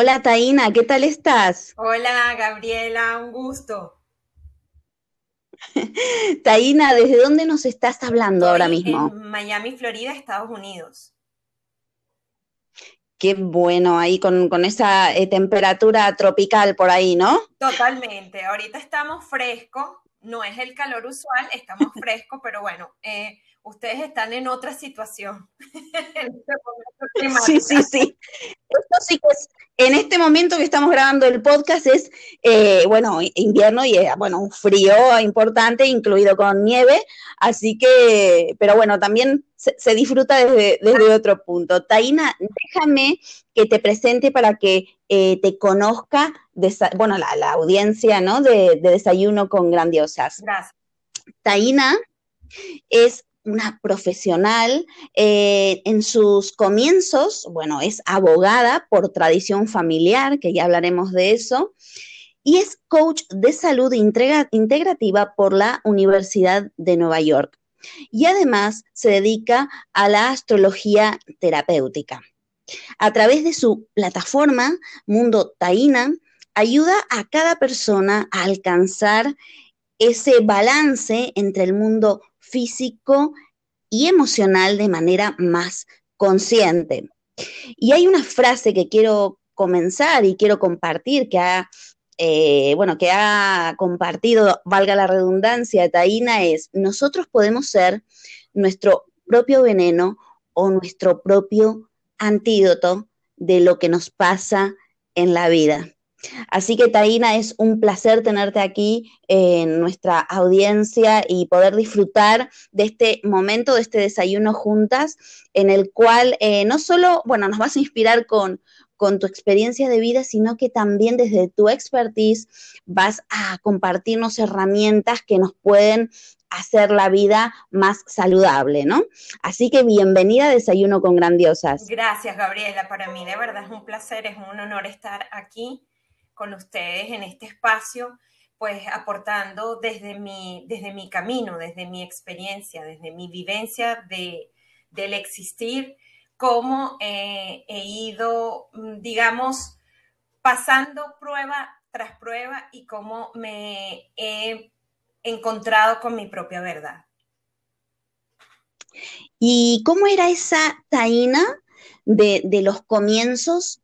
Hola Taina, ¿qué tal estás? Hola Gabriela, un gusto. Taina, ¿desde dónde nos estás hablando ahora mismo? En Miami, Florida, Estados Unidos. Qué bueno, ahí con, esa eh, temperatura tropical por ahí, ¿no? Totalmente, ahorita estamos frescos, no es el calor usual, estamos frescos, pero bueno, eh, ustedes están en otra situación. Este sí, sí, sí. Esto sí que es, en este momento que estamos grabando el podcast es, eh, bueno, invierno y, eh, bueno, un frío importante, incluido con nieve, así que, pero bueno, también se, disfruta desde, otro punto. Taina, déjame que te presente para que eh, te conozca, bueno, la, audiencia, ¿no? De, de Desayuno con Grandiosas. Gracias. Taina es una profesional. Eh, en sus comienzos, bueno, es abogada por tradición familiar, que ya hablaremos de eso, y es coach de salud integrativa por la Universidad de Nueva York. Y además se dedica a la astrología terapéutica. A través de su plataforma Mundo Taina, ayuda a cada persona a alcanzar ese balance entre el mundo físico y emocional de manera más consciente. Y hay una frase que quiero comenzar y quiero compartir que ha, eh, bueno, que ha compartido, valga la redundancia, Taina, es, nosotros podemos ser nuestro propio veneno o nuestro propio antídoto de lo que nos pasa en la vida. Así que Taina, es un placer tenerte aquí en nuestra audiencia y poder disfrutar de este momento, de este desayuno juntas, en el cual eh, no solo, bueno, nos vas a inspirar con, con tu experiencia de vida, sino que también desde tu expertise vas a compartirnos herramientas que nos pueden hacer la vida más saludable, ¿no? Así que bienvenida a Desayuno con Grandiosas. Gracias, Gabriela. Para mí de verdad es un placer, es un honor estar aquí con ustedes en este espacio, pues aportando desde mi, desde mi camino, desde mi experiencia, desde mi vivencia de, del existir, cómo he ido, mm, digamos, pasando prueba tras prueba y cómo me he encontrado con mi propia verdad. ¿Y cómo era esa taína de, de los comienzos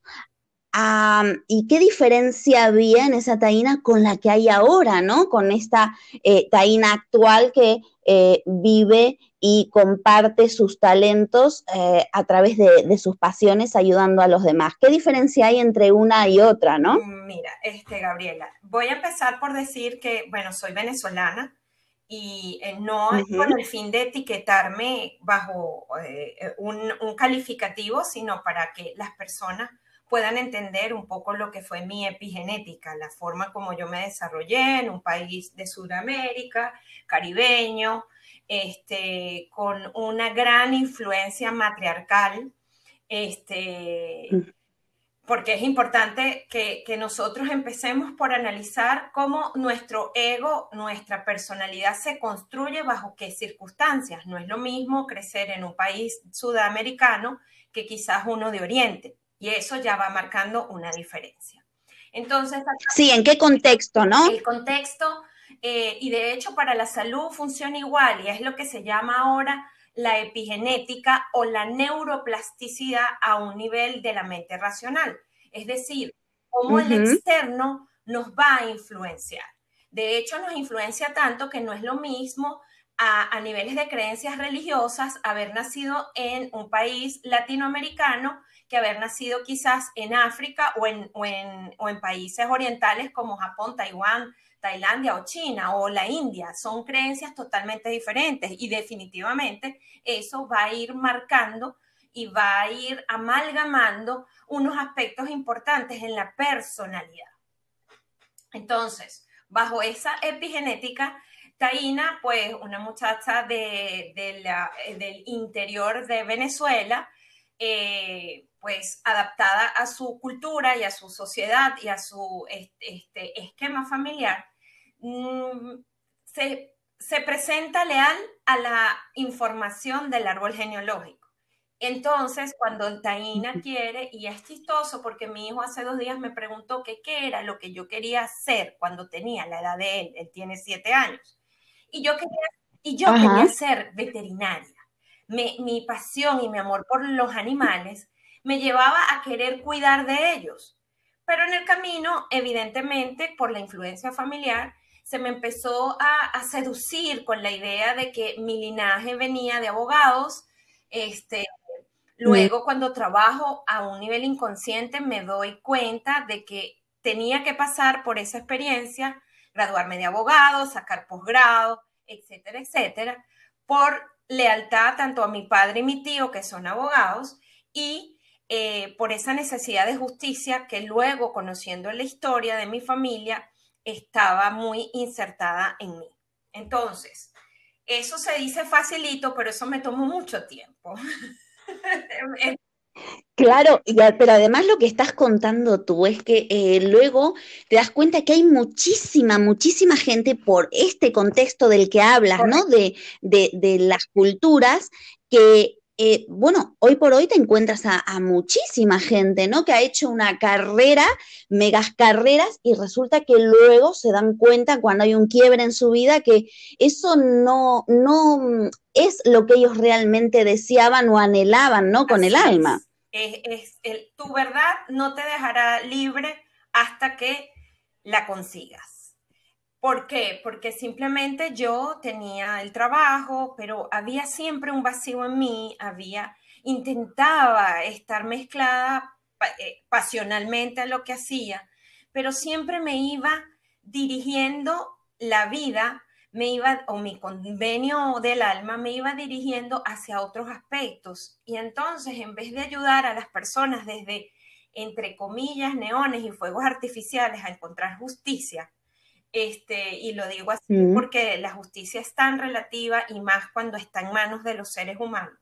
¿Y qué diferencia había en esa taína con la que hay ahora, ¿no? Con esta eh, taína actual que eh, vive y comparte sus talentos eh, a través de, sus pasiones ayudando a los demás. ¿Qué diferencia hay entre una y otra, no? Mira, este, Gabriela, voy a empezar por decir que, bueno, soy venezolana y no con el fin de etiquetarme bajo un calificativo, sino para que las personas puedan entender un poco lo que fue mi epigenética, la forma como yo me desarrollé en un país de Sudamérica, caribeño, este, con una gran influencia matriarcal, este, mm. porque es importante que, que, nosotros empecemos por analizar cómo nuestro ego, nuestra personalidad se construye bajo qué circunstancias. No es lo mismo crecer en un país sudamericano que quizás uno de Oriente. Y eso ya va marcando una diferencia. Entonces, sí, ¿en qué contexto, no? El contexto, eh, y de hecho para la salud funciona igual, y es lo que se llama ahora la epigenética o la neuroplasticidad a un nivel de la mente racional. Es decir, cómo el externo nos va a influenciar. De hecho, nos influencia tanto que no es lo mismo a, a, niveles de creencias religiosas haber nacido en un país latinoamericano que haber nacido quizás en África o en, o en, países orientales como Japón, Taiwán, Tailandia o China o la India. Son creencias totalmente diferentes y definitivamente eso va a ir marcando y va a ir amalgamando unos aspectos importantes en la personalidad. Entonces, bajo esa epigenética, Taina, pues una muchacha de, del interior de Venezuela, eh, pues adaptada a su cultura y a su sociedad y a su este, esquema familiar, mm, se, presenta leal a la información del árbol genealógico. Entonces, cuando Taina quiere, y es chistoso porque mi hijo hace dos días me preguntó qué era lo que yo quería hacer cuando tenía la edad de él, él tiene siete años, y yo quería, y yo quería ser veterinaria. mi pasión y mi amor por los animales me llevaba a querer cuidar de ellos. Pero en el camino, evidentemente, por la influencia familiar, se me empezó a, seducir con la idea de que mi linaje venía de abogados. Este, luego, cuando trabajo a un nivel inconsciente, me doy cuenta de que tenía que pasar por esa experiencia, graduarme de abogado, sacar posgrado, etcétera, etcétera, por lealtad tanto a mi padre y mi tío, que son abogados, y eh, por esa necesidad de justicia que luego, conociendo la historia de mi familia, estaba muy insertada en mí. Entonces, eso se dice facilito, pero eso me tomó mucho tiempo. Claro, pero además lo que estás contando tú es que eh, luego te das cuenta que hay muchísima, muchísima gente por este contexto del que hablas, ¿no? De, de, de las culturas que eh, bueno, hoy por hoy te encuentras a, muchísima gente, ¿no? Que ha hecho una carrera, megas carreras, y resulta que luego se dan cuenta cuando hay un quiebre en su vida que eso no, no mm, es lo que ellos realmente deseaban o anhelaban, ¿no? Con el alma. Es, tu verdad no te dejará libre hasta que la consigas. ¿Por qué? Porque simplemente yo tenía el trabajo, pero había siempre un vacío en mí, había, intentaba estar mezclada eh, pasionalmente a lo que hacía, pero siempre me iba dirigiendo la vida, me iba, o mi convenio del alma me iba dirigiendo hacia otros aspectos. Y entonces, en vez de ayudar a las personas desde, entre comillas, neones y fuegos artificiales a encontrar justicia, este, y lo digo así porque la justicia es tan relativa y más cuando está en manos de los seres humanos,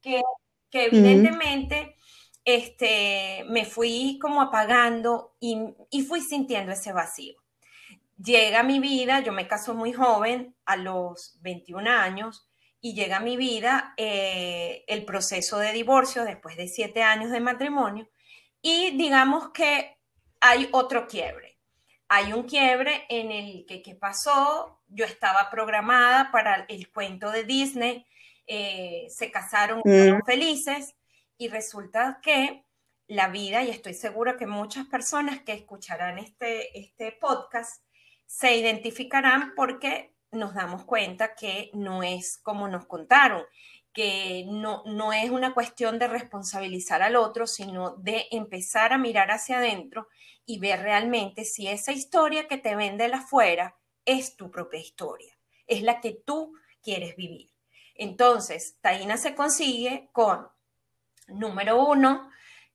que, evidentemente este, me fui como apagando y, fui sintiendo ese vacío. Llega mi vida, yo me caso muy joven, a los 21 años, y llega a mi vida eh, el proceso de divorcio después de siete años de matrimonio, y digamos que hay otro quiebre hay un quiebre en el que ¿qué pasó, yo estaba programada para el cuento de Disney, eh, se casaron mm. felices y resulta que la vida, y estoy segura que muchas personas que escucharán este, este podcast se identificarán porque nos damos cuenta que no es como nos contaron, que no, no es una cuestión de responsabilizar al otro, sino de empezar a mirar hacia adentro y ver realmente si esa historia que te vende la afuera es tu propia historia, es la que tú quieres vivir. Entonces, Taina se consigue con, número uno,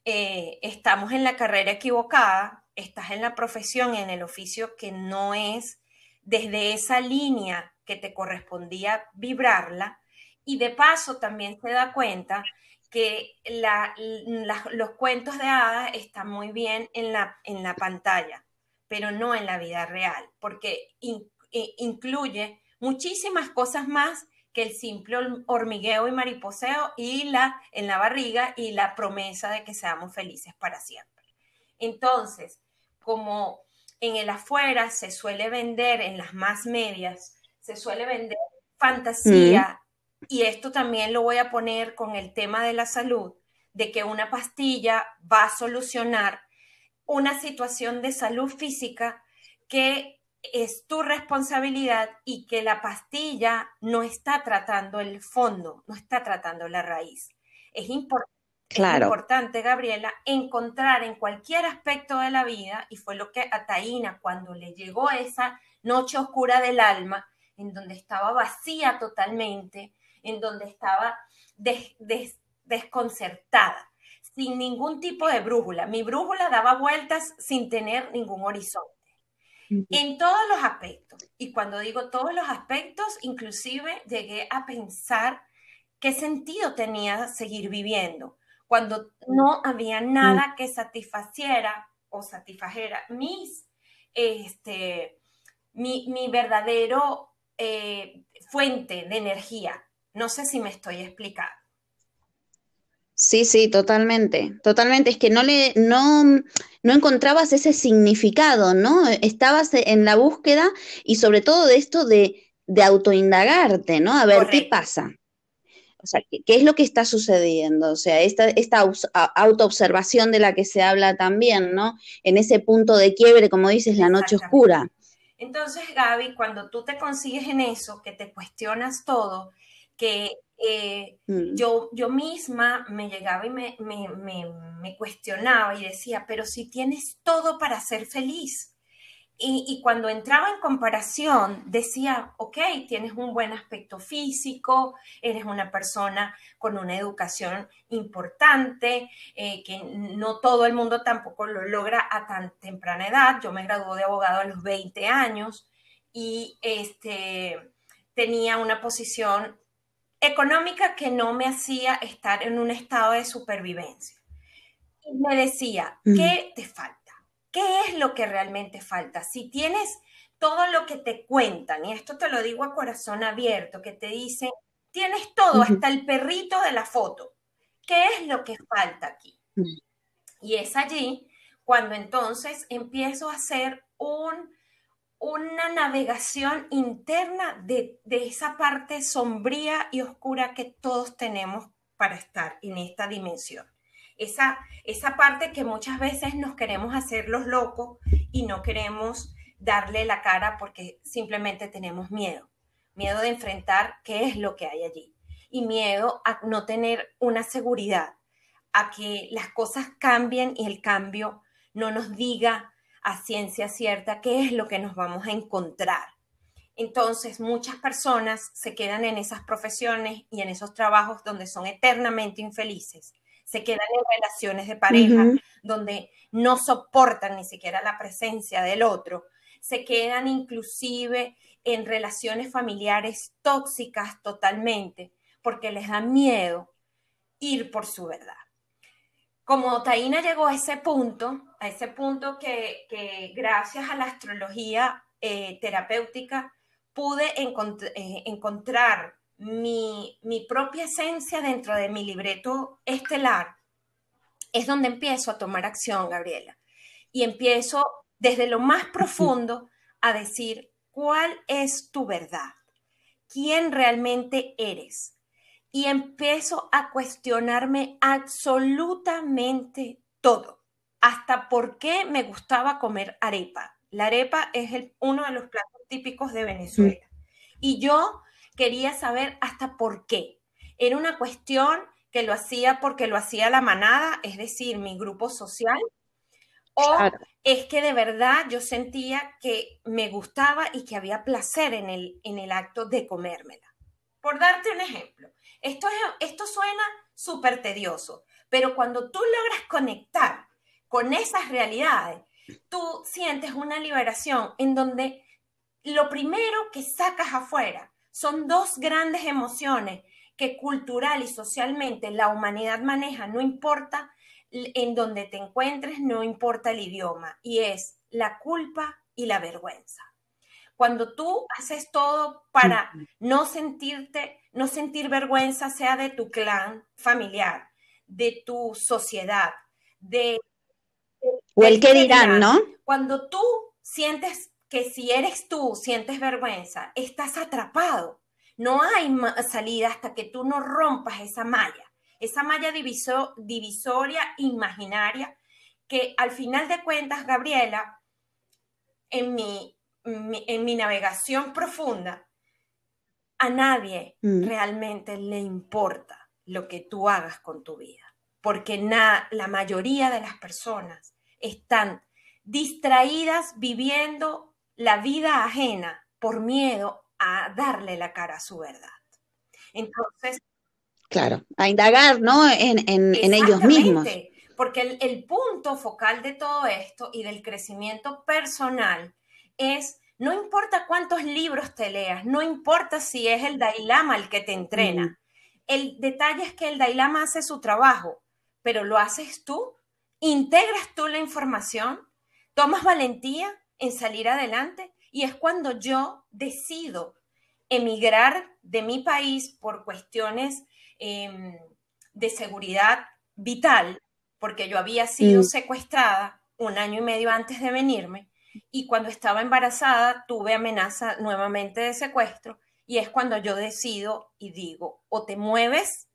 eh, estamos en la carrera equivocada, estás en la profesión, en el oficio que no es desde esa línea que te correspondía vibrarla, y de paso también se da cuenta que los cuentos de hadas están muy bien en la, en la pantalla, pero no en la vida real, porque incluye muchísimas cosas más que el simple hormigueo y mariposeo y la en la barriga y la promesa de que seamos felices para siempre. Entonces, como en el afuera se suele vender en las más medias, se suele vender fantasía y esto también lo voy a poner con el tema de la salud, de que una pastilla va a solucionar una situación de salud física que es tu responsabilidad y que la pastilla no está tratando el fondo, no está tratando la raíz. Es, importante, Gabriela, encontrar en cualquier aspecto de la vida, y fue lo que a Taina, cuando le llegó esa noche oscura del alma, en donde estaba vacía totalmente, en donde estaba desconcertada, sin ningún tipo de brújula. Mi brújula daba vueltas sin tener ningún horizonte. En todos los aspectos. Y cuando digo todos los aspectos, inclusive llegué a pensar qué sentido tenía seguir viviendo cuando no había nada que satisfaciera o satisfajera mis, este, mi, verdadero eh, fuente de energía, no sé si me estoy explicando. Sí, sí, totalmente, totalmente. Es que no le, no, no encontrabas ese significado, ¿no? Estabas en la búsqueda y sobre todo de esto de, de autoindagarte, ¿no? A ver qué pasa. O sea, ¿qué, es lo que está sucediendo? O sea, esta, esta autoobservación de la que se habla también, ¿no? En ese punto de quiebre, como dices, la noche oscura. Entonces, Gaby, cuando tú te consigues en eso, que te cuestionas todo, que eh, mm. yo, yo misma me llegaba y me, me, cuestionaba y decía, pero si tienes todo para ser feliz. Y, y, cuando entraba en comparación, decía, ok, tienes un buen aspecto físico, eres una persona con una educación importante, eh, que no todo el mundo tampoco lo logra a tan temprana edad. Yo me gradué de abogado a los 20 años y este, tenía una posición económica que no me hacía estar en un estado de supervivencia. Y me decía, ¿qué te falta? ¿Qué es lo que realmente falta? Si tienes todo lo que te cuentan, y esto te lo digo a corazón abierto, que te dicen, tienes todo, hasta el perrito de la foto. ¿Qué es lo que falta aquí? Y es allí cuando entonces empiezo a hacer un una navegación interna de, esa parte sombría y oscura que todos tenemos para estar en esta dimensión. Esa, esa parte que muchas veces nos queremos hacer los locos y no queremos darle la cara porque simplemente tenemos miedo. Miedo de enfrentar qué es lo que hay allí. Y miedo a no tener una seguridad, a que las cosas cambien y el cambio no nos diga a ciencia cierta qué es lo que nos vamos a encontrar. Entonces, muchas personas se quedan en esas profesiones y en esos trabajos donde son eternamente infelices. Se quedan en relaciones de pareja donde no soportan ni siquiera la presencia del otro. Se quedan inclusive en relaciones familiares tóxicas totalmente porque les da miedo ir por su verdad. Como Taina llegó a ese punto, a ese punto que, gracias a la astrología eh, terapéutica pude eh, encontrar mi, propia esencia dentro de mi libreto estelar, es donde empiezo a tomar acción, Gabriela. Y empiezo desde lo más profundo a decir cuál es tu verdad, quién realmente eres. Y empiezo a cuestionarme absolutamente todo, hasta por qué me gustaba comer arepa. La arepa es uno de los platos típicos de Venezuela. Y yo quería saber hasta por qué. Era una cuestión que lo hacía porque lo hacía la manada, es decir, mi grupo social, o es que de verdad yo sentía que me gustaba y que había placer en el, en el acto de comérmela. Por darte un ejemplo, esto, suena súper tedioso, pero cuando tú logras conectar con esas realidades, tú sientes una liberación en donde lo primero que sacas afuera son dos grandes emociones que cultural y socialmente la humanidad maneja, no importa en donde te encuentres, no importa el idioma, y es la culpa y la vergüenza. Cuando tú haces todo para no sentirte, no sentir vergüenza, sea de tu clan familiar, de tu sociedad, de... o el que dirán, ¿no? Cuando tú sientes que si eres tú, sientes vergüenza, estás atrapado. No hay salida hasta que tú no rompas esa malla, esa malla divisoria imaginaria que al final de cuentas, Gabriela, en mi, en mi navegación profunda, a nadie mm. realmente le importa lo que tú hagas con tu vida, porque la mayoría de las personas están distraídas viviendo la vida ajena por miedo a darle la cara a su verdad. Entonces... Claro, a indagar, ¿no? En, ellos mismos. Porque el, el punto focal de todo esto y del crecimiento personal es no importa cuántos libros te leas, no importa si es el Dailama el que te entrena. El detalle es que el Dailama hace su trabajo, pero lo haces tú, integras tú la información, tomas valentía en salir adelante y es cuando yo decido emigrar de mi país por cuestiones em, de seguridad vital, porque yo había sido mm. secuestrada un año y medio antes de venirme y cuando estaba embarazada tuve amenaza nuevamente de secuestro y es cuando yo decido y digo, o te mueves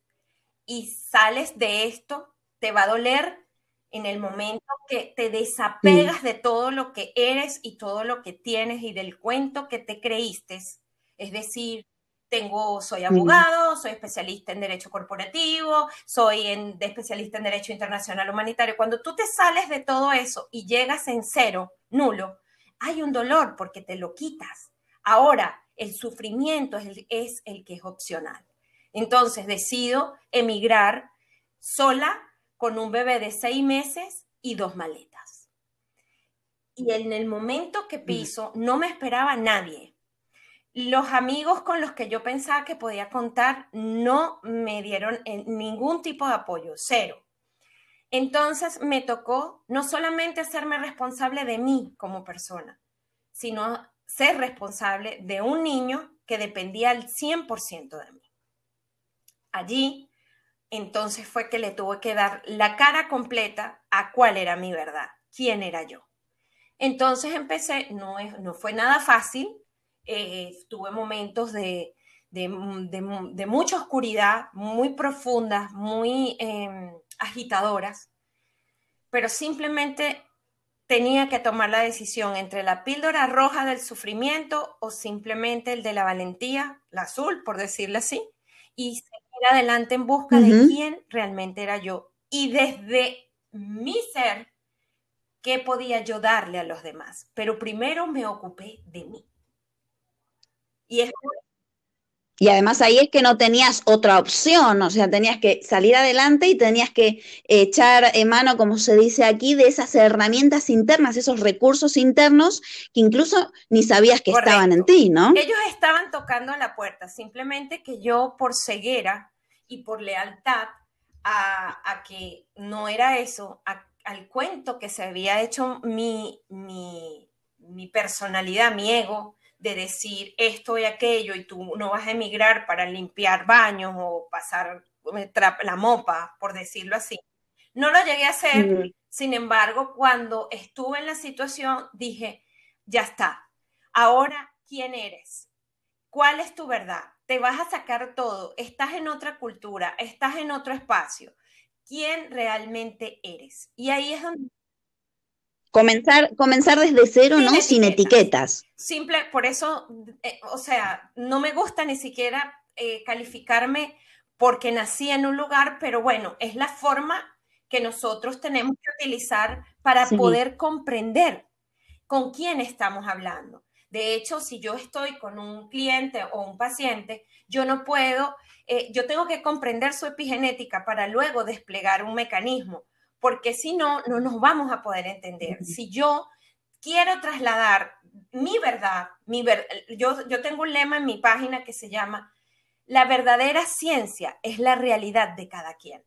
y sales de esto, te va a doler en el momento que te desapegas de todo lo que eres y todo lo que tienes y del cuento que te creíste. Es decir, tengo, soy abogado, soy especialista en derecho corporativo, soy en, especialista en derecho internacional humanitario. Cuando tú te sales de todo eso y llegas en cero, nulo, hay un dolor porque te lo quitas. Ahora, el sufrimiento es el, es el que es opcional. Entonces decido emigrar sola con un bebé de seis meses y dos maletas. Y en el momento que piso, no me esperaba nadie. Los amigos con los que yo pensaba que podía contar no me dieron ningún tipo de apoyo, cero. Entonces me tocó no solamente hacerme responsable de mí como persona, sino ser responsable de un niño que dependía al 100% de mí. Allí entonces fue que le tuve que dar la cara completa a cuál era mi verdad, quién era yo. Entonces empecé, no, no fue nada fácil, eh, tuve momentos de, mucha oscuridad, muy profundas, muy em, agitadoras, pero simplemente tenía que tomar la decisión entre la píldora roja del sufrimiento o simplemente el de la valentía, la azul, por decirlo así, y adelante en busca de quién realmente era yo y desde mi ser, ¿qué podía yo darle a los demás? Pero primero me ocupé de mí. Y y además ahí es que no tenías otra opción, o sea, tenías que salir adelante y tenías que echar en mano, como se dice aquí, de esas herramientas internas, esos recursos internos que incluso ni sabías que estaban en ti, ¿no? Ellos estaban tocando a la puerta, simplemente que yo por ceguera y por lealtad a, que no era eso, al cuento que se había hecho mi, mi, mi personalidad, mi ego, de decir esto y aquello y tú no vas a emigrar para limpiar baños o pasar eh, la mopa, por decirlo así. No lo llegué a hacer, sin embargo, cuando estuve en la situación dije, ya está, ahora, ¿quién eres? ¿Cuál es tu verdad? Te vas a sacar todo, estás en otra cultura, estás en otro espacio. ¿Quién realmente eres? Y ahí es donde Comenzar, comenzar desde cero, ¿no? Sin etiquetas. Simple, por eso, eh, o sea, no me gusta ni siquiera eh, calificarme porque nací en un lugar, pero bueno, es la forma que nosotros tenemos que utilizar para poder comprender con quién estamos hablando. De hecho, si yo estoy con un cliente o un paciente, yo no puedo, eh, yo tengo que comprender su epigenética para luego desplegar un mecanismo porque si no, no nos vamos a poder entender. Si yo quiero trasladar mi verdad, mi yo, yo tengo un lema en mi página que se llama, la verdadera ciencia es la realidad de cada quien.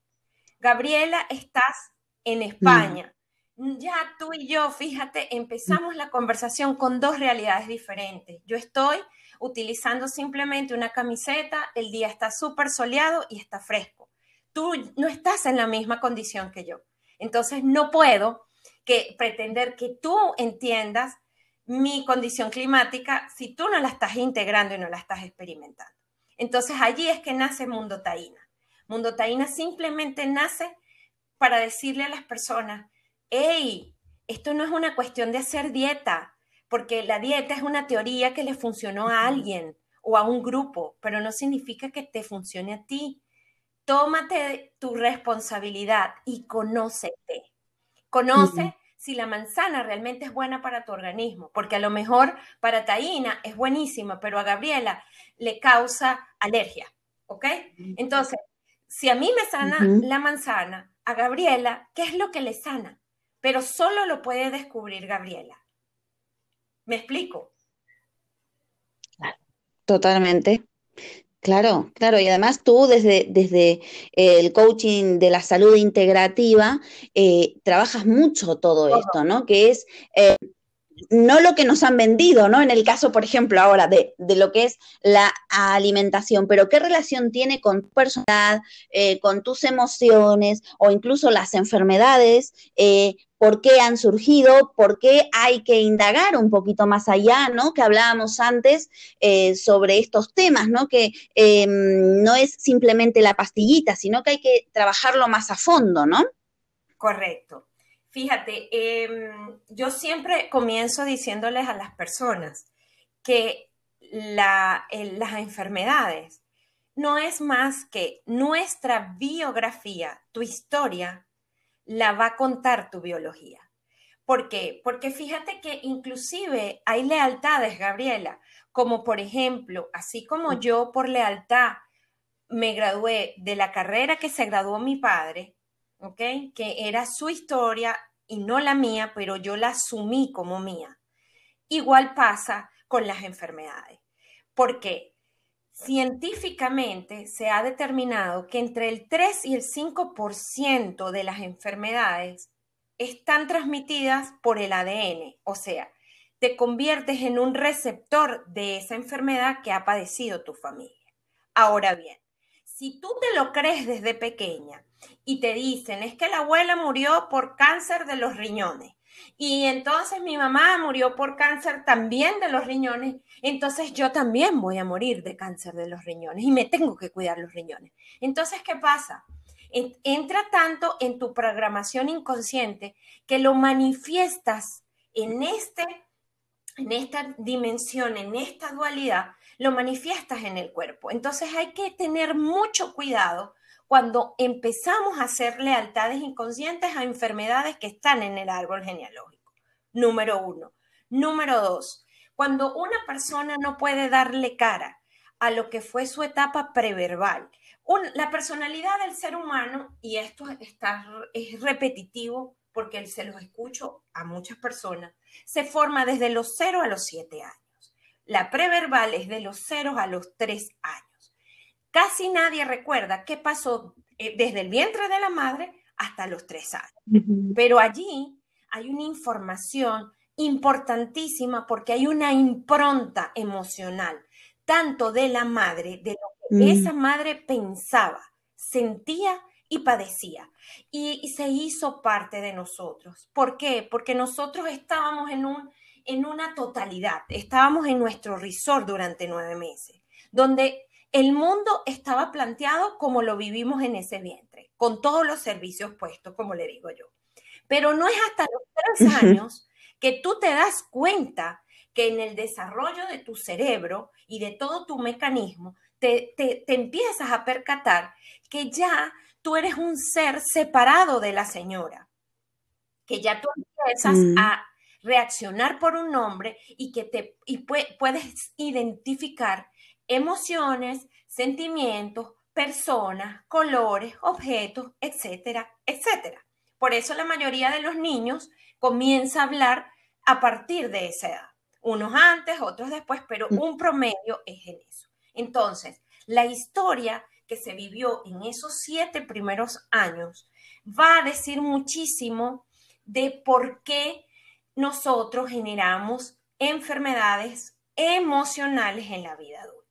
Gabriela, estás en España. Ya tú y yo, fíjate, empezamos la conversación con dos realidades diferentes. Yo estoy utilizando simplemente una camiseta, el día está súper soleado y está fresco. Tú no estás en la misma condición que yo. Entonces no puedo que pretender que tú entiendas mi condición climática si tú no la estás integrando y no la estás experimentando. Entonces allí es que nace Mundo Taína. Mundo Taína simplemente nace para decirle a las personas, hey, esto no es una cuestión de hacer dieta, porque la dieta es una teoría que le funcionó a alguien o a un grupo, pero no significa que te funcione a ti tómate tu responsabilidad y conócete. Conoce si la manzana realmente es buena para tu organismo, porque a lo mejor para Taína es buenísima, pero a Gabriela le causa alergia, ¿ok? Entonces, si a mí me sana la manzana, a Gabriela, ¿qué es lo que le sana? Pero solo lo puede descubrir Gabriela. ¿Me explico? Totalmente. Claro, claro, y además tú desde, desde el coaching de la salud integrativa eh, trabajas mucho todo esto, ¿no? Que es eh, no lo que nos han vendido, ¿no? En el caso, por ejemplo, ahora de, lo que es la alimentación, pero qué relación tiene con tu personalidad, eh, con tus emociones o incluso las enfermedades, eh, por qué han surgido, por qué hay que indagar un poquito más allá, ¿no? Que hablábamos antes eh, sobre estos temas, ¿no? Que em, no es simplemente la pastillita, sino que hay que trabajarlo más a fondo, ¿no? Correcto. Fíjate, em, yo siempre comienzo diciéndoles a las personas que las enfermedades no es más que nuestra biografía, tu historia, la va a contar tu biología. ¿Por qué? Porque fíjate que inclusive hay lealtades, Gabriela, como por ejemplo, así como yo por lealtad me gradué de la carrera que se graduó mi padre, que era su historia y no la mía, pero yo la asumí como mía. Igual pasa con las enfermedades. porque Científicamente se ha determinado que entre el 3 y el 5% de las enfermedades están transmitidas por el ADN, o sea, te conviertes en un receptor de esa enfermedad que ha padecido tu familia. Ahora bien, si tú te lo crees desde pequeña y te dicen, es que la abuela murió por cáncer de los riñones, y entonces mi mamá murió por cáncer también de los riñones, entonces yo también voy a morir de cáncer de los riñones y me tengo que cuidar los riñones. Entonces, ¿qué pasa? Entra tanto en tu programación inconsciente que lo manifiestas en, este, en esta dimensión, en esta dualidad, lo manifiestas en el cuerpo. Entonces hay que tener mucho cuidado cuando empezamos a hacer lealtades inconscientes a enfermedades que están en el árbol genealógico. Número uno. Número dos, cuando una persona no puede darle cara a lo que fue su etapa preverbal, la personalidad del ser humano, y esto está, es repetitivo porque se los escucho a muchas personas, se forma desde los 0 a los 7 años. La preverbal es de los 0 a los 3 años. Casi nadie recuerda qué pasó eh, desde el vientre de la madre hasta los 3 años. Pero allí hay una información importantísima porque hay una impronta emocional, tanto de la madre, de lo que mm. esa madre pensaba, sentía y padecía. Y, se hizo parte de nosotros. ¿Por qué? Porque nosotros estábamos en, un, en una totalidad, estábamos en nuestro resort durante nueve meses, donde el mundo estaba planteado como lo vivimos en ese vientre, con todos los servicios puestos, como le digo yo. Pero no es hasta los tres años que tú te das cuenta que en el desarrollo de tu cerebro y de todo tu mecanismo, te, te, empiezas a percatar que ya tú eres un ser separado de la señora, que ya tú empiezas mm. a reaccionar por un nombre y que te y puedes identificar emociones, sentimientos, personas, colores, objetos, etcétera, etcétera. Por eso la mayoría de los niños comienza a hablar a partir de esa edad. Unos antes, otros después, pero mm. un promedio es en eso. Entonces, la historia que se vivió en esos siete primeros años va a decir muchísimo de por qué nosotros generamos enfermedades emocionales en la vida adulta.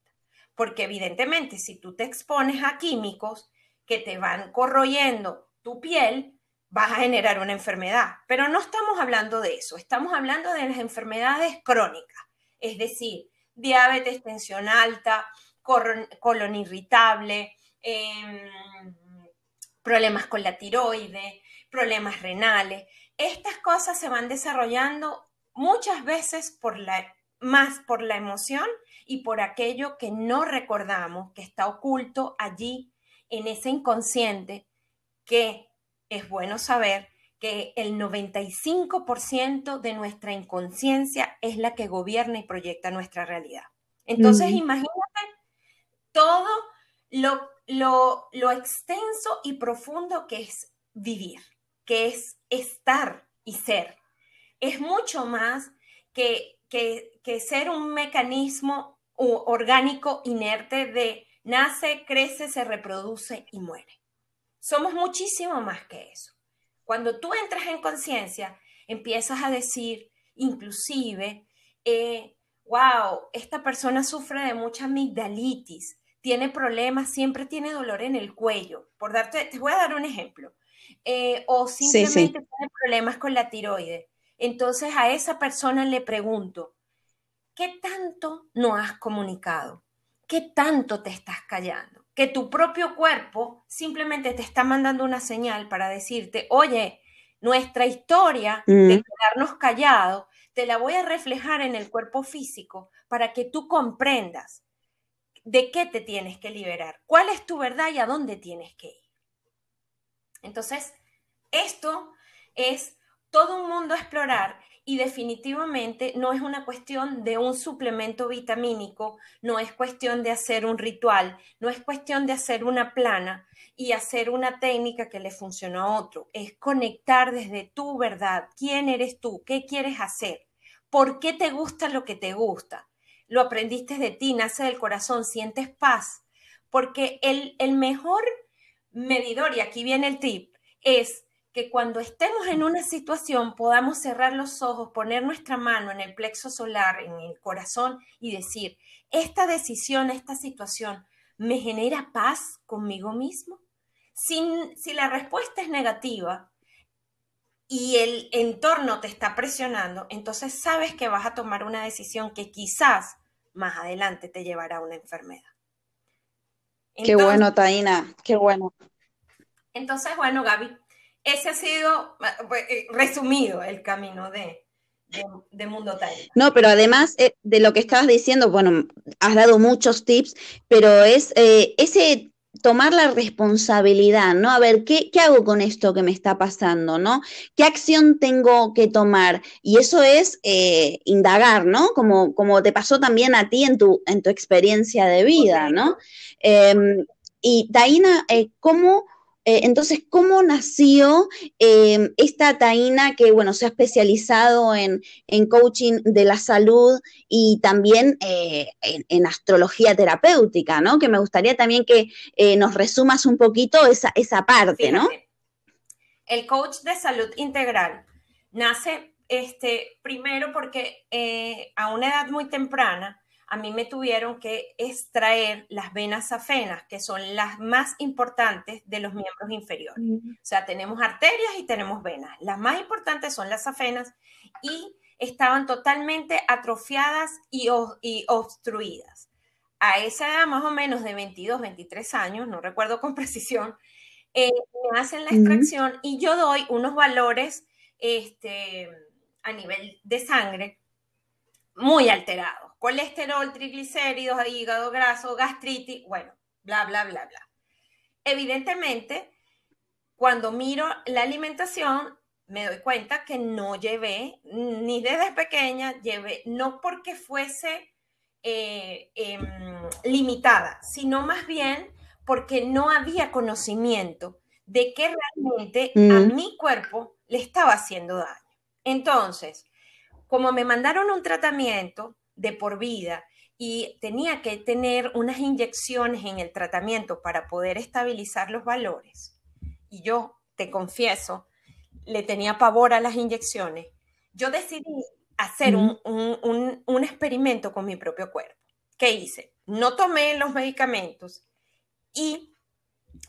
Porque evidentemente si tú te expones a químicos que te van corroyendo tu piel, vas a generar una enfermedad. Pero no estamos hablando de eso, estamos hablando de las enfermedades crónicas, es decir, diabetes, tensión alta, colon irritable, em, problemas con la tiroide, problemas renales. Estas cosas se van desarrollando muchas veces más por la emoción y por aquello que no recordamos, que está oculto allí en ese inconsciente, que es bueno saber que el 95% de nuestra inconsciencia es la que gobierna y proyecta nuestra realidad. Entonces, imagínate todo lo, lo, extenso y profundo que es vivir, que es estar y ser. Es mucho más que, que, que ser un mecanismo orgánico inerte de nace, crece, se reproduce y muere. Somos muchísimo más que eso. Cuando tú entras en conciencia, empiezas a decir, inclusive, eh, wow, esta persona sufre de mucha amigdalitis, tiene problemas, siempre tiene dolor en el cuello. Por darte, te voy a dar un ejemplo. Eh, o simplemente tiene problemas con la tiroide. Entonces a esa persona le pregunto, ¿qué tanto no has comunicado? ¿Qué tanto te estás callando? Que tu propio cuerpo simplemente te está mandando una señal para decirte, oye, nuestra historia de quedarnos callados, te la voy a reflejar en el cuerpo físico para que tú comprendas de qué te tienes que liberar, cuál es tu verdad y a dónde tienes que ir. Entonces, esto es todo un mundo a explorar y definitivamente no es una cuestión de un suplemento vitamínico, no es cuestión de hacer un ritual, no es cuestión de hacer una plana y hacer una técnica que le funcione a otro, es conectar desde tu verdad, quién eres tú, qué quieres hacer, por qué te gusta lo que te gusta, lo aprendiste de ti, nace del corazón, sientes paz, porque el, el mejor medidor, y aquí viene el tip, es que cuando estemos en una situación podamos cerrar los ojos, poner nuestra mano en el plexo solar, en el corazón y decir, esta decisión, esta situación, ¿me genera paz conmigo mismo? Si, si la respuesta es negativa y el entorno te está presionando, entonces sabes que vas a tomar una decisión que quizás más adelante te llevará a una enfermedad. qué bueno, Taina, qué bueno. Entonces, bueno, Gaby, ese ha sido eh, resumido el camino de, de, Mundo Taina. No, pero además eh, de lo que estabas diciendo, bueno, has dado muchos tips, pero es eh, ese tomar la responsabilidad, ¿no? A ver, ¿qué, ¿qué, hago con esto que me está pasando, ¿no? ¿Qué acción tengo que tomar? Y eso es eh, indagar, ¿no? Como, como te pasó también a ti en tu, en tu experiencia de vida, ¿no? Em, y Taina, eh, ¿cómo eh, entonces, ¿cómo nació eh, esta Taina que, bueno, se ha especializado en, coaching de la salud y también eh, en, astrología terapéutica, ¿no? Que me gustaría también que nos resumas un poquito esa, esa parte, ¿no? El coach de salud integral nace este, primero porque a una edad muy temprana, a mí me tuvieron que extraer las venas safenas, que son las más importantes de los miembros inferiores. O sea, tenemos arterias y tenemos venas. Las más importantes son las safenas y estaban totalmente atrofiadas y, obstruidas. A esa edad más o menos de 22, 23 años, no recuerdo con precisión, eh, me hacen la extracción y yo doy unos valores este, a nivel de sangre muy alterados colesterol, triglicéridos, hígado graso, gastritis, bueno, bla, bla, bla, bla. Evidentemente, cuando miro la alimentación, me doy cuenta que no llevé, ni desde pequeña, llevé, no porque fuese eh, em, limitada, sino más bien porque no había conocimiento de que realmente a mm. mi cuerpo le estaba haciendo daño. Entonces, como me mandaron un tratamiento, de por vida y tenía que tener unas inyecciones en el tratamiento para poder estabilizar los valores, y yo, te confieso, le tenía pavor a las inyecciones, yo decidí hacer un, un, experimento con mi propio cuerpo. ¿Qué hice? No tomé los medicamentos y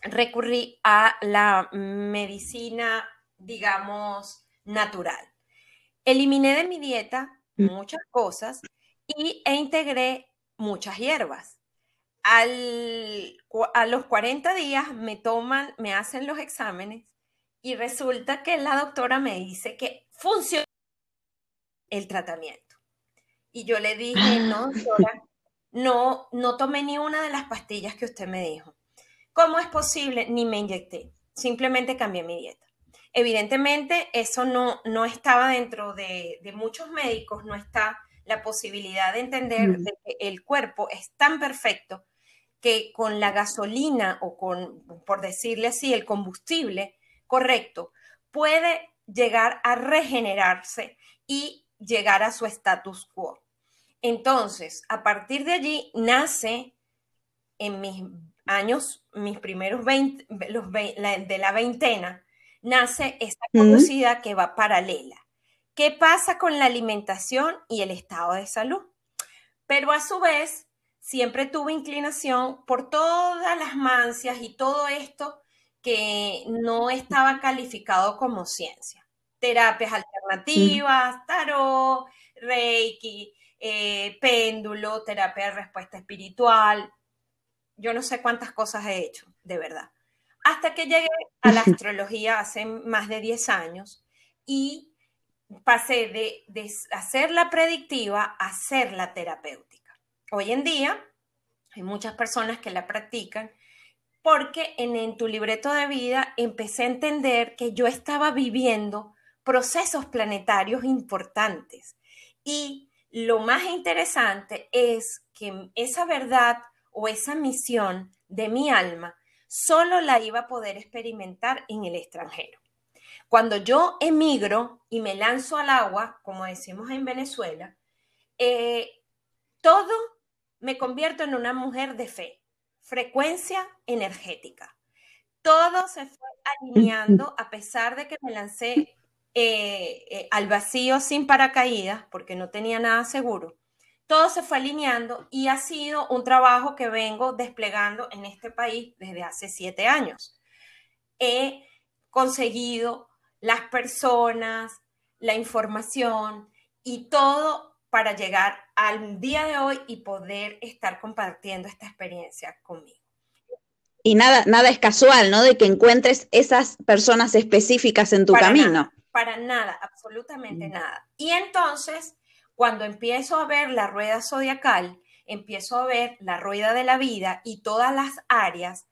recurrí a la medicina, digamos, natural. Eliminé de mi dieta mm. muchas cosas y, e integré muchas hierbas. Al, a los 40 días me toman, me hacen los exámenes y resulta que la doctora me dice que funciona el tratamiento. Y yo le dije, no, doctora, no, no tomé ni una de las pastillas que usted me dijo. ¿Cómo es posible? Ni me inyecté, simplemente cambié mi dieta. Evidentemente, eso no, no estaba dentro de, de muchos médicos, no está la posibilidad de entender que el cuerpo es tan perfecto que con la gasolina o con, por decirle así, el combustible correcto, puede llegar a regenerarse y llegar a su status quo. Entonces, a partir de allí nace en mis años, mis primeros 20, los, de la veintena, nace esta curiosidad que va paralela. ¿Qué pasa con la alimentación y el estado de salud? Pero a su vez, siempre tuve inclinación por todas las mancias y todo esto que no estaba calificado como ciencia. Terapias alternativas, tarot, reiki, eh, péndulo, terapia de respuesta espiritual. Yo no sé cuántas cosas he hecho, de verdad. Hasta que llegué a la astrología hace más de 10 años y pasé de, hacer la predictiva a hacer la terapéutica. Hoy en día hay muchas personas que la practican porque en, tu libreto de vida empecé a entender que yo estaba viviendo procesos planetarios importantes. Y lo más interesante es que esa verdad o esa misión de mi alma solo la iba a poder experimentar en el extranjero. Cuando yo emigro y me lanzo al agua, como decimos en Venezuela, eh, todo me convierto en una mujer de fe, frecuencia energética. Todo se fue alineando a pesar de que me lancé eh, eh, al vacío sin paracaídas, porque no tenía nada seguro. Todo se fue alineando y ha sido un trabajo que vengo desplegando en este país desde hace siete años. He conseguido las personas, la información y todo para llegar al día de hoy y poder estar compartiendo esta experiencia conmigo. Y nada, nada es casual, ¿no? De que encuentres esas personas específicas en tu camino. para nada, absolutamente mm. nada. Y entonces, cuando empiezo a ver la rueda zodiacal, empiezo a ver la rueda de la vida y todas las áreas,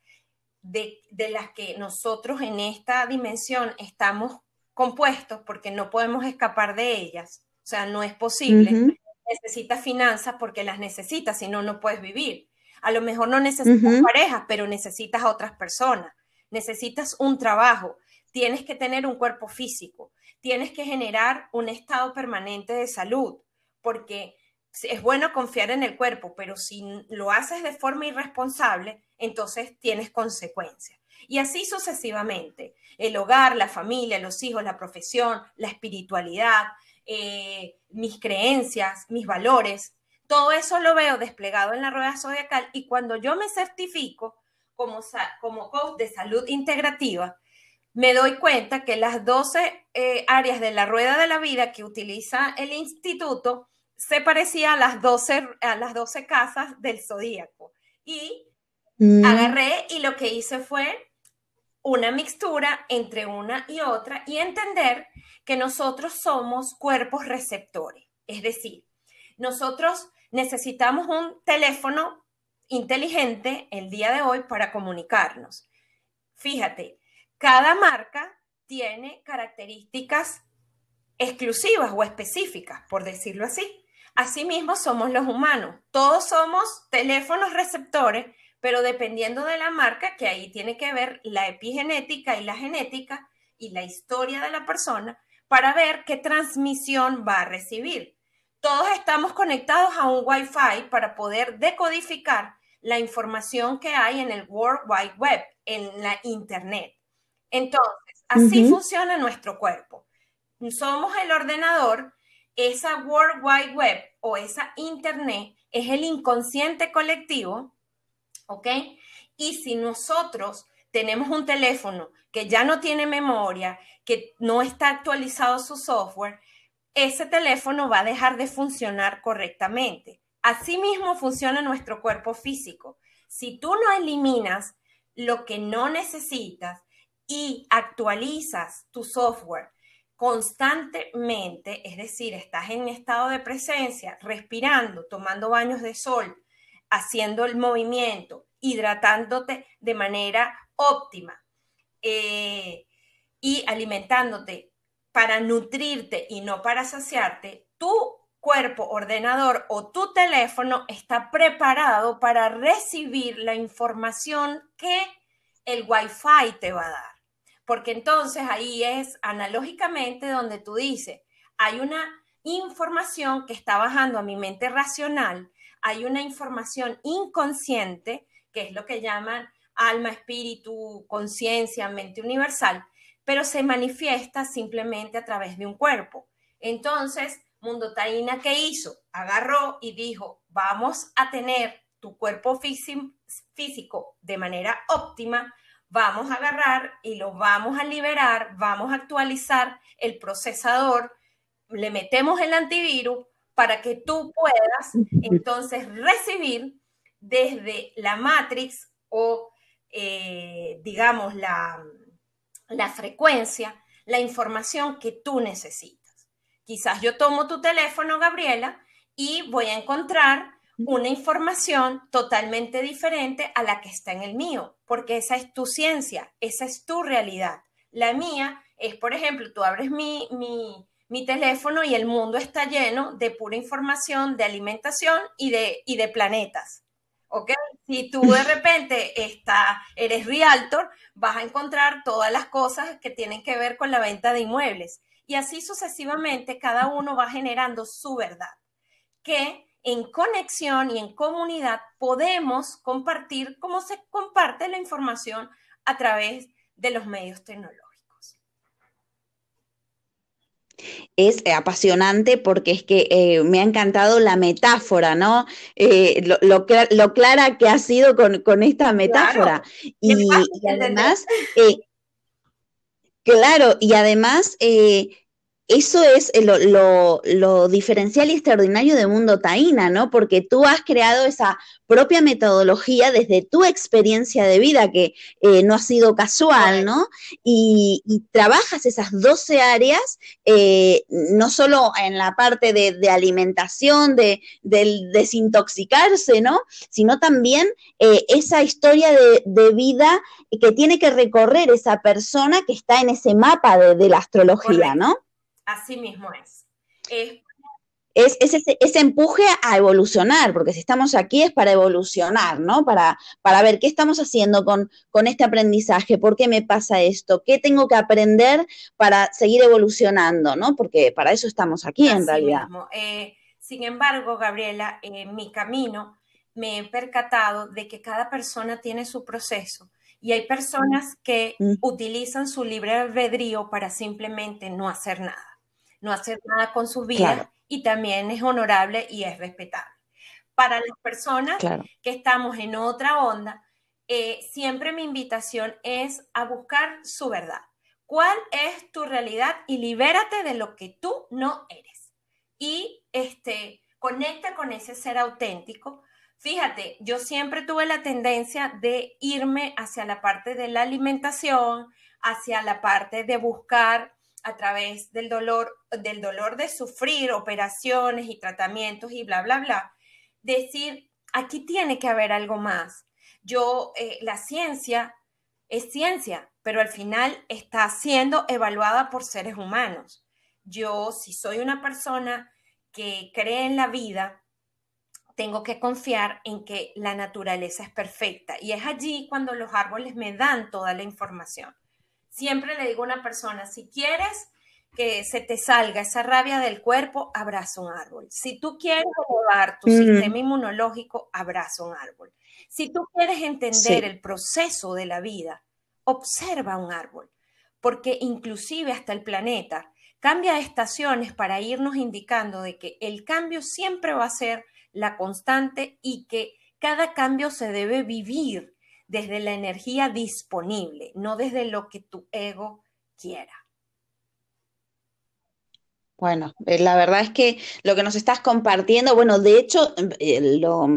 de, de las que nosotros en esta dimensión estamos compuestos porque no podemos escapar de ellas, o sea, no es posible. Necesitas finanzas porque las necesitas, si no, no puedes vivir. A lo mejor no necesitas parejas, pero necesitas a otras personas. Necesitas un trabajo. Tienes que tener un cuerpo físico. Tienes que generar un estado permanente de salud, porque es bueno confiar en el cuerpo, pero si lo haces de forma irresponsable, entonces tienes consecuencias. Y así sucesivamente. El hogar, la familia, los hijos, la profesión, la espiritualidad, eh, mis creencias, mis valores, todo eso lo veo desplegado en la rueda zodiacal y cuando yo me certifico como, como coach de salud integrativa, me doy cuenta que las 12 eh, áreas de la rueda de la vida que utiliza el instituto se parecía a las 12, a las 12 casas del zodíaco. Y mm. agarré y lo que hice fue una mixtura entre una y otra y entender que nosotros somos cuerpos receptores. Es decir, nosotros necesitamos un teléfono inteligente el día de hoy para comunicarnos. Fíjate, cada marca tiene características exclusivas o específicas, por decirlo así. Asimismo somos los humanos. Todos somos teléfonos receptores, pero dependiendo de la marca, que ahí tiene que ver la epigenética y la genética y la historia de la persona, para ver qué transmisión va a recibir. Todos estamos conectados a un Wi-Fi para poder decodificar la información que hay en el World Wide Web, en la Internet. Entonces, así funciona nuestro cuerpo. Somos el ordenador, esa World Wide Web o esa Internet es el inconsciente colectivo, ¿ok? Y si nosotros tenemos un teléfono que ya no tiene memoria, que no está actualizado su software, ese teléfono va a dejar de funcionar correctamente. Asimismo funciona nuestro cuerpo físico. Si tú no eliminas lo que no necesitas y actualizas tu software constantemente, es decir, estás en estado de presencia, respirando, tomando baños de sol, haciendo el movimiento, hidratándote de manera óptima eh, y alimentándote para nutrirte y no para saciarte, tu cuerpo ordenador o tu teléfono está preparado para recibir la información que el Wi-Fi te va a dar. Porque entonces ahí es analógicamente donde tú dices, hay una información que está bajando a mi mente racional, hay una información inconsciente, que es lo que llaman alma, espíritu, conciencia, mente universal, pero se manifiesta simplemente a través de un cuerpo. Entonces, Mundo Taína, ¿qué hizo? Agarró y dijo, vamos a tener tu cuerpo físico de manera óptima, vamos a agarrar y lo vamos a liberar, vamos a actualizar el procesador, le metemos el antivirus para que tú puedas entonces recibir desde la matrix o eh, digamos la, la frecuencia, la información que tú necesitas. Quizás yo tomo tu teléfono, Gabriela, y voy a encontrar una información totalmente diferente a la que está en el mío, porque esa es tu ciencia, esa es tu realidad. La mía es, por ejemplo, tú abres mi, mi, mi teléfono y el mundo está lleno de pura información de alimentación y de, y de planetas. ¿ok? Si tú de repente está, eres realtor, vas a encontrar todas las cosas que tienen que ver con la venta de inmuebles. Y así sucesivamente, cada uno va generando su verdad, que en conexión y en comunidad podemos compartir cómo se comparte la información a través de los medios tecnológicos. Es eh, apasionante porque es que eh, me ha encantado la metáfora, ¿no? Eh, lo, clara que ha sido con, esta metáfora. Y, además, claro, y además eso es lo, lo, diferencial y extraordinario de Mundo Taína, ¿no? Porque tú has creado esa propia metodología desde tu experiencia de vida, que eh, no ha sido casual, ¿no? Y, trabajas esas 12 áreas, eh, no solo en la parte de, alimentación, de, del desintoxicarse, ¿no? Sino también eh, esa historia de, vida que tiene que recorrer esa persona que está en ese mapa de, la astrología, ¿no? Así mismo es. Es, ese, empuje a evolucionar, porque si estamos aquí es para evolucionar, ¿no? Para, para ver qué estamos haciendo con, con, este aprendizaje, por qué me pasa esto, qué tengo que aprender para seguir evolucionando, ¿no? Porque para eso estamos aquí en realidad. Eh, sin embargo, Gabriela, en mi camino me he percatado de que cada persona tiene su proceso y hay personas que mm. utilizan su libre albedrío para simplemente no hacer nada no hacer nada con su vida y también es honorable y es respetable. Para las personas que estamos en otra onda, eh, siempre mi invitación es a buscar su verdad. ¿Cuál es tu realidad? Y libérate de lo que tú no eres. Y este, conecta con ese ser auténtico. Fíjate, yo siempre tuve la tendencia de irme hacia la parte de la alimentación, hacia la parte de buscar a través del dolor, del dolor de sufrir operaciones y tratamientos y bla, bla, bla, decir, aquí tiene que haber algo más. Yo, eh, la ciencia es ciencia, pero al final está siendo evaluada por seres humanos. Yo, si soy una persona que cree en la vida, tengo que confiar en que la naturaleza es perfecta. Y es allí cuando los árboles me dan toda la información siempre le digo a una persona, si quieres que se te salga esa rabia del cuerpo, abraza un árbol. Si tú quieres elevar tu sistema inmunológico, abraza un árbol. Si tú quieres entender el proceso de la vida, observa un árbol, porque inclusive hasta el planeta cambia de estaciones para irnos indicando de que el cambio siempre va a ser la constante y que cada cambio se debe vivir desde la energía disponible, no desde lo que tu ego quiera. Bueno, eh, la verdad es que lo que nos estás compartiendo, bueno, de hecho, eh, lo,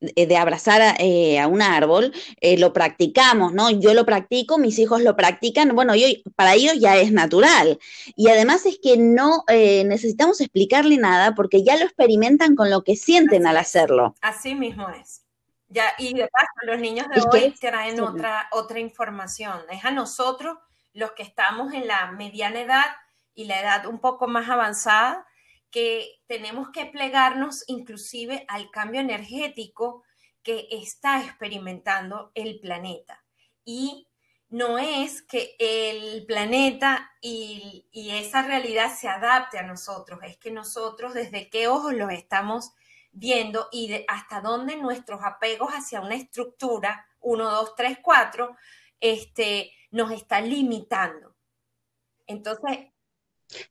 eh, de abrazar a, un árbol, lo practicamos, ¿no? Yo lo practico, mis hijos lo practican, bueno, yo, para ellos ya es natural. Y además es que no necesitamos explicarle nada porque ya lo experimentan con lo que sienten al hacerlo. Así mismo es. Ya, y de paso, los niños de hoy traen otra, otra información. Es a nosotros, los que estamos en la mediana edad y la edad un poco más avanzada, que tenemos que plegarnos inclusive al cambio energético que está experimentando el planeta. Y no es que el planeta y, y esa realidad se adapte a nosotros, es que nosotros desde qué ojos los estamos viendo y de hasta dónde nuestros apegos hacia una estructura, 1, 2, 3, 4, este, nos está limitando. Entonces...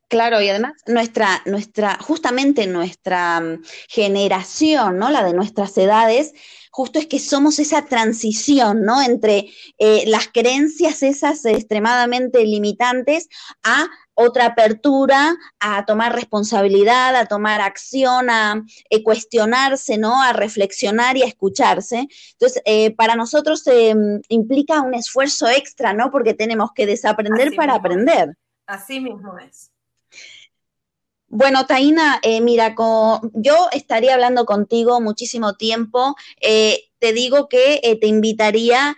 Claro, y además nuestra, nuestra, justamente nuestra mm, generación, ¿no? La de nuestras edades, justo es que somos esa transición, ¿no? Entre eh, las creencias esas extremadamente limitantes a otra apertura a tomar responsabilidad, a tomar acción, a eh, cuestionarse, ¿no? A reflexionar y a escucharse. Entonces, eh, para nosotros mm, implica un esfuerzo extra, ¿no? Porque tenemos que desaprender para aprender. Así mismo es. Bueno, Taina, eh, mira, yo estaría hablando contigo muchísimo tiempo. te digo que te invitaría,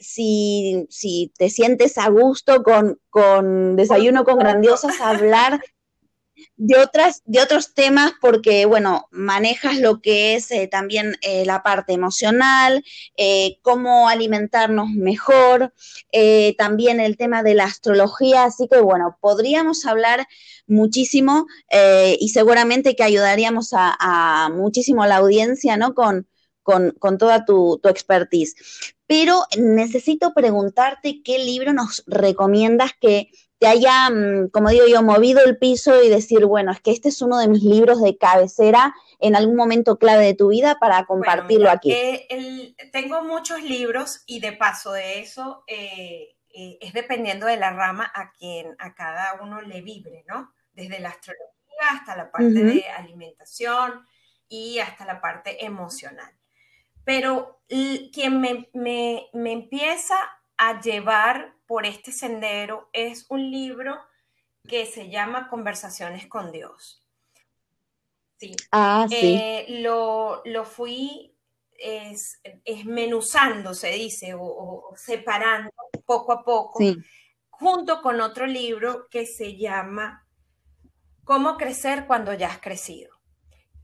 si, si, te sientes a gusto con, con Desayuno con Grandiosas, a hablar de otras, de otros temas, porque bueno, manejas lo que es eh, también eh, la parte emocional, eh, cómo alimentarnos mejor, también el tema de la astrología, así que bueno, podríamos hablar muchísimo y seguramente que ayudaríamos a, muchísimo a la audiencia, ¿no? Con, con, con toda tu, tu expertise. Pero necesito preguntarte qué libro nos recomiendas que te haya, mm, como digo yo, movido el piso y decir, bueno, es que este es uno de mis libros de cabecera en algún momento clave de tu vida para compartirlo aquí? Eh, tengo muchos libros y de paso de eso eh, eh, es dependiendo de la rama a quien a cada uno le vibre, ¿no? desde la astrología hasta la parte de alimentación y hasta la parte emocional. Pero quien me, me empieza a llevar por este sendero es un libro que se llama Conversaciones con Dios. Sí. Ah, sí. Eh, lo, fui es, esmenuzando, se dice, o, separando poco a poco, junto con otro libro que se llama Cómo crecer cuando ya has crecido.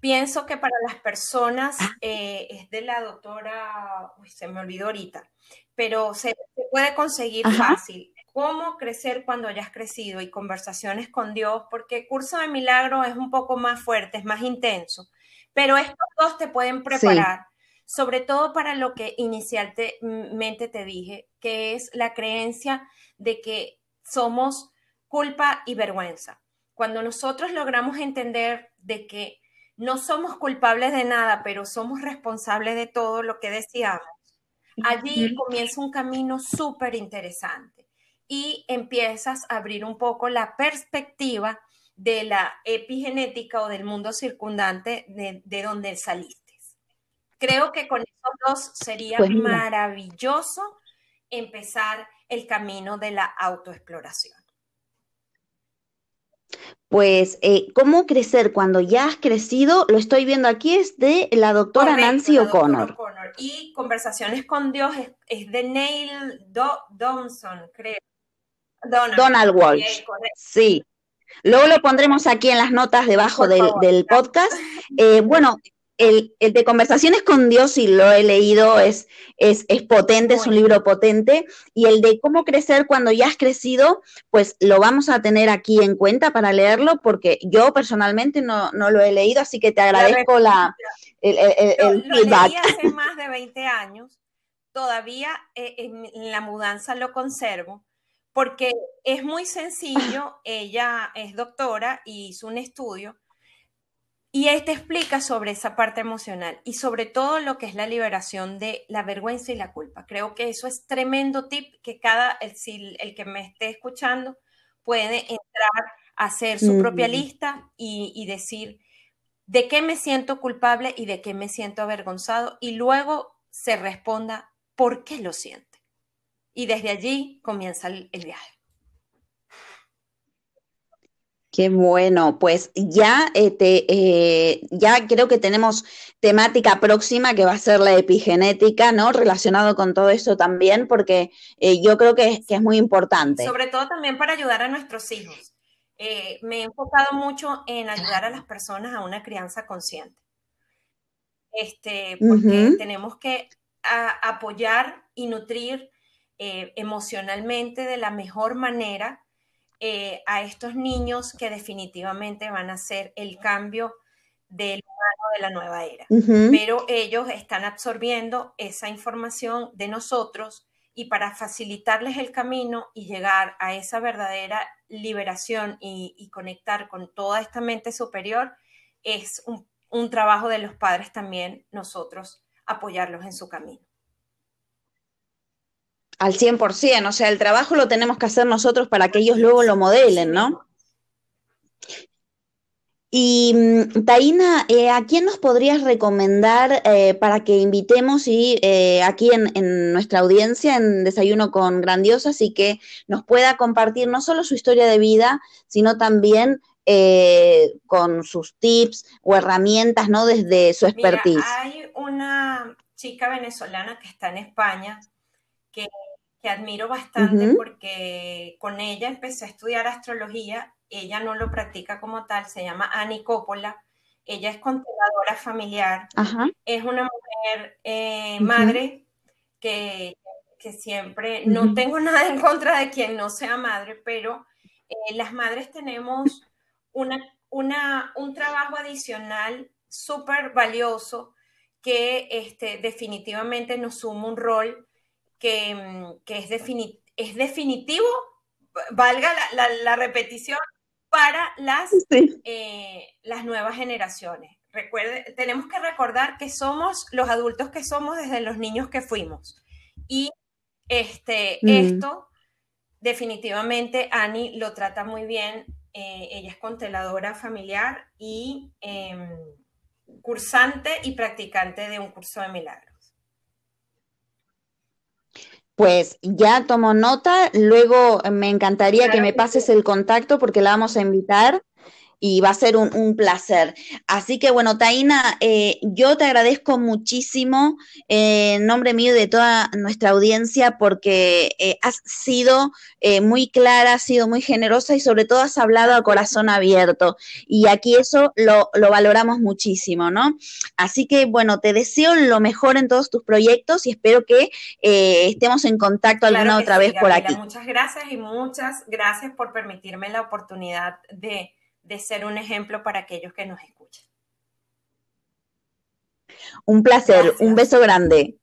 Pienso que para las personas, ah. eh, es de la doctora, uy, se me olvidó ahorita, pero se, puede conseguir fácil. Cómo crecer cuando hayas crecido y conversaciones con Dios, porque curso de milagro es un poco más fuerte, es más intenso, pero estos dos te pueden preparar, sobre todo para lo que inicialmente te dije, que es la creencia de que somos culpa y vergüenza. Cuando nosotros logramos entender de que no somos culpables de nada, pero somos responsables de todo lo que decíamos, Allí comienza un camino súper interesante y empiezas a abrir un poco la perspectiva de la epigenética o del mundo circundante de, donde saliste. Creo que con esos dos sería pues maravilloso empezar el camino de la autoexploración. Pues, eh, ¿cómo crecer cuando ya has crecido? Lo estoy viendo aquí, es de la doctora Nancy O'Connor. Y Conversaciones con Dios es, de Neil Donson, creo. Donald, Walsh. Sí. Luego lo pondremos aquí en las notas debajo del, podcast. Eh, bueno, el, de Conversaciones con Dios, si lo he leído, es, es, potente, es un libro potente. Y el de Cómo crecer cuando ya has crecido, pues lo vamos a tener aquí en cuenta para leerlo, porque yo personalmente no, lo he leído, así que te agradezco la, el, el, feedback. hace más de 20 años, todavía eh, en la mudanza lo conservo, porque es muy sencillo. Ella es doctora y hizo un estudio y él te explica sobre esa parte emocional y sobre todo lo que es la liberación de la vergüenza y la culpa. Creo que eso es tremendo tip que cada, el, el que me esté escuchando puede entrar a hacer su propia lista y, decir de qué me siento culpable y de qué me siento avergonzado y luego se responda por qué lo siente. Y desde allí comienza el viaje. Qué bueno, pues ya, eh, eh, ya creo que tenemos temática próxima que va a ser la epigenética, ¿no? Relacionado con todo eso también, porque eh, yo creo que, es muy importante. Sobre todo también para ayudar a nuestros hijos. me he enfocado mucho en ayudar a las personas a una crianza consciente. Este, porque tenemos que apoyar y nutrir emocionalmente de la mejor manera eh, a estos niños que definitivamente van a ser el cambio del humano de la nueva era. Pero ellos están absorbiendo esa información de nosotros y para facilitarles el camino y llegar a esa verdadera liberación y, conectar con toda esta mente superior, es un trabajo de los padres también nosotros apoyarlos en su camino. Al 100%, o sea, el trabajo lo tenemos que hacer nosotros para que ellos luego lo modelen, ¿no? Y mm, Taina, eh, ¿a quién nos podrías recomendar eh, para que invitemos y eh, aquí en, nuestra audiencia en Desayuno con Grandiosas y que nos pueda compartir no solo su historia de vida, sino también con sus tips o herramientas, ¿no? Desde su expertise. hay una chica venezolana que está en España que que admiro bastante porque con ella empecé a estudiar astrología. Ella no lo practica como tal, se llama Annie Coppola. Ella es controladora familiar. Es una mujer eh, madre que, siempre, no tengo nada en contra de quien no sea madre, pero eh, las madres tenemos una, una, un trabajo adicional súper valioso que este, definitivamente nos suma un rol que, es, es definitivo, valga la, repetición, para las, eh, las nuevas generaciones. Recuerde, tenemos que recordar que somos los adultos que somos desde los niños que fuimos. Y este, mm. esto, definitivamente, Annie lo trata muy bien Eh, ella es consteladora familiar y em, cursante y practicante de un curso de milagros. Pues ya tomo nota, luego me encantaría que me pases el contacto porque la vamos a invitar y va a ser un, placer. Así que bueno, Taina, eh, yo te agradezco muchísimo eh, en nombre mío y de toda nuestra audiencia porque eh, has sido muy clara, has sido muy generosa y sobre todo has hablado a corazón abierto. Y aquí eso lo, valoramos muchísimo, ¿no? Así que bueno, te deseo lo mejor en todos tus proyectos y espero que estemos en contacto alguna otra vez por aquí. Muchas gracias y muchas gracias por permitirme la oportunidad de de ser un ejemplo para aquellos que nos escuchan. Un placer, un beso grande.